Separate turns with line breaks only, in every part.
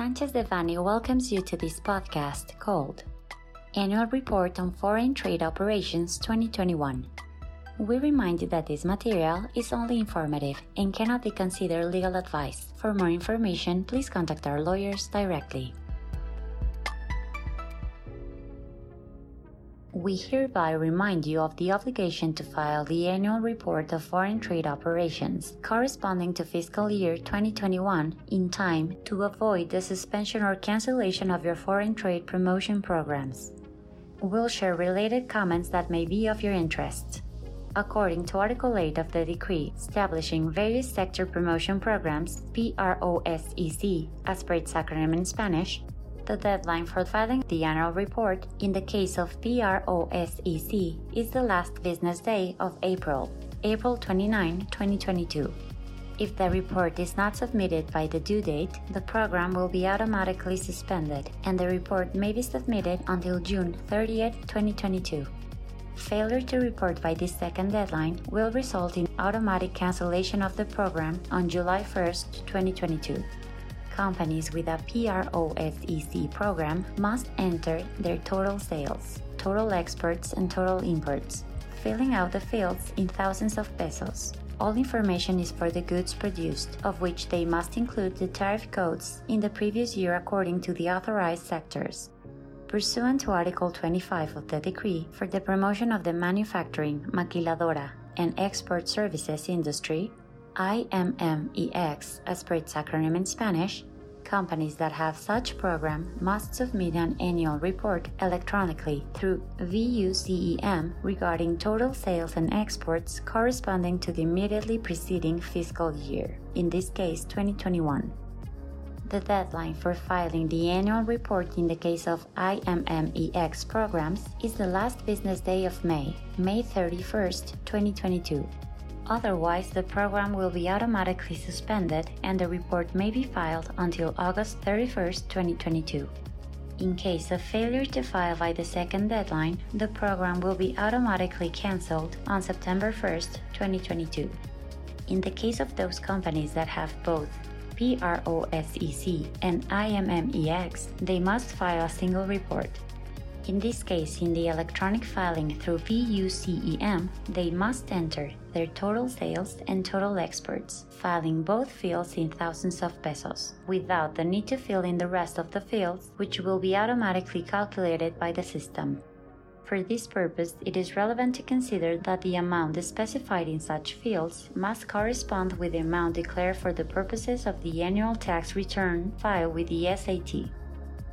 Sanchez Devanny welcomes you to this podcast called Annual Report on Foreign Trade Operations 2021. We remind you that this material is only informative and cannot be considered legal advice. For more information, please contact our lawyers directly. We hereby remind you of the obligation to file the annual report of foreign trade operations corresponding to fiscal year 2021 in time to avoid the suspension or cancellation of your foreign trade promotion programs. We'll share related comments that may be of your interest. According to Article 8 of the Decree establishing various sector promotion programs, PROSEC, as per its acronym in Spanish, the deadline for filing the annual report in the case of PROSEC is the last business day of April, April 29, 2022. If the report is not submitted by the due date, the program will be automatically suspended and the report may be submitted until June 30, 2022. Failure to report by this second deadline will result in automatic cancellation of the program on July 1, 2022 companies with a PROSEC program must enter their total sales, total exports, and total imports, filling out the fields in thousands of pesos. All information is for the goods produced, of which they must include the tariff codes in the previous year according to the authorized sectors. Pursuant to Article 25 of the Decree for the promotion of the manufacturing, maquiladora, and export services industry, IMMEX, as per its acronym in Spanish, companies that have such program must submit an annual report electronically through VUCEM regarding total sales and exports corresponding to the immediately preceding fiscal year, in this case 2021. The deadline for filing the annual report in the case of IMMEX programs is the last business day of May, May 31st, 2022. Otherwise, the program will be automatically suspended and the report may be filed until August 31, 2022. In case of failure to file by the second deadline, the program will be automatically cancelled on September 1, 2022. In the case of those companies that have both PROSEC and IMMEX, they must file a single report. In this case, in the electronic filing through VUCEM, they must enter their total sales and total exports, filing both fields in thousands of pesos, without the need to fill in the rest of the fields, which will be automatically calculated by the system. For this purpose, it is relevant to consider that the amount specified in such fields must correspond with the amount declared for the purposes of the annual tax return filed with the SAT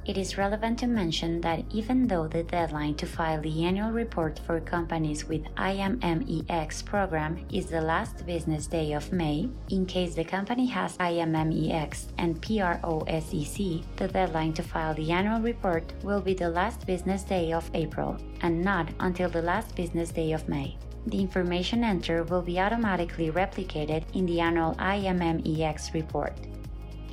it is relevant to mention that even though the deadline to file the annual report for companies with IMMEX program is the last business day of May, in case the company has IMMEX and PROSEC, the deadline to file the annual report will be the last business day of April and not until the last business day of May. The information entered will be automatically replicated in the annual IMMEX report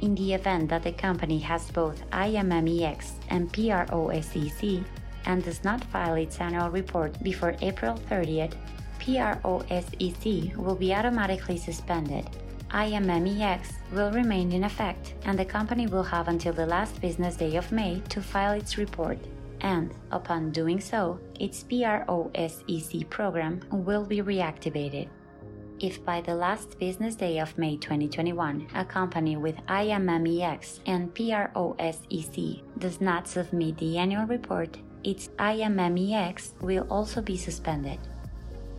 in the event that the company has both IMMEX and PROSEC and does not file its annual report before April 30th, PROSEC will be automatically suspended. IMMEX will remain in effect, and the company will have until the last business day of May to file its report. And, upon doing so, its PROSEC program will be reactivated. If by the last business day of May 2021, a company with IMMEX and PROSEC does not submit the annual report, its IMMEX will also be suspended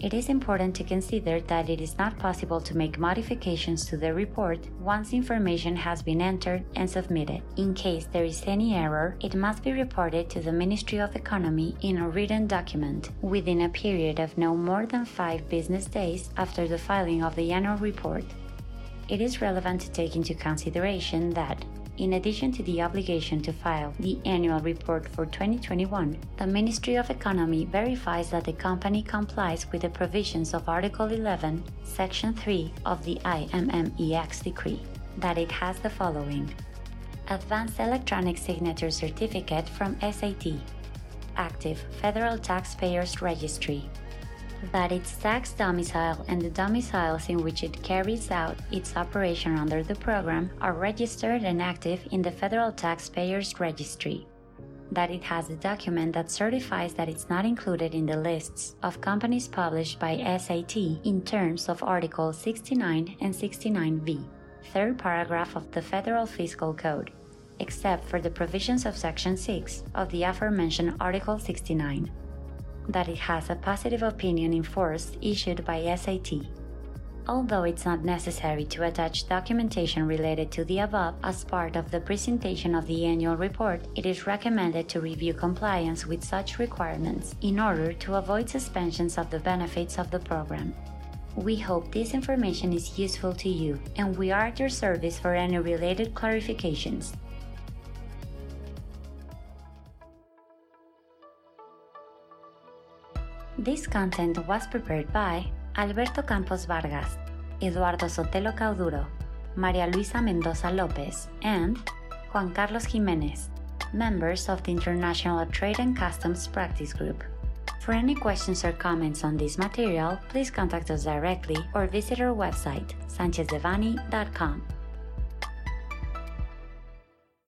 it is important to consider that it is not possible to make modifications to the report once information has been entered and submitted. In case there is any error, it must be reported to the Ministry of Economy in a written document within a period of no more than five business days after the filing of the annual report. It is relevant to take into consideration that in addition to the obligation to file the annual report for 2021, the Ministry of Economy verifies that the company complies with the provisions of Article 11, Section 3 of the IMMEX decree, that it has the following. Advanced Electronic Signature Certificate from SAT, Active Federal Taxpayers Registry, that its tax domicile and the domiciles in which it carries out its operation under the program are registered and active in the Federal Taxpayers Registry, that it has a document that certifies that it's not included in the lists of companies published by SAT in terms of Article 69 and 69B, third paragraph of the Federal Fiscal Code, except for the provisions of Section 6 of the aforementioned Article 69 that it has a positive opinion enforced issued by SAT. Although it's not necessary to attach documentation related to the above as part of the presentation of the annual report, it is recommended to review compliance with such requirements in order to avoid suspensions of the benefits of the program. We hope this information is useful to you, and we are at your service for any related clarifications. This content was prepared by Alberto Campos Vargas, Eduardo Sotelo Cauduro, Maria Luisa Mendoza Lopez, and Juan Carlos Jimenez, members of the International Trade and Customs Practice Group. For any questions or comments on this material, please contact us directly or visit our website, sanchezdevanny.com.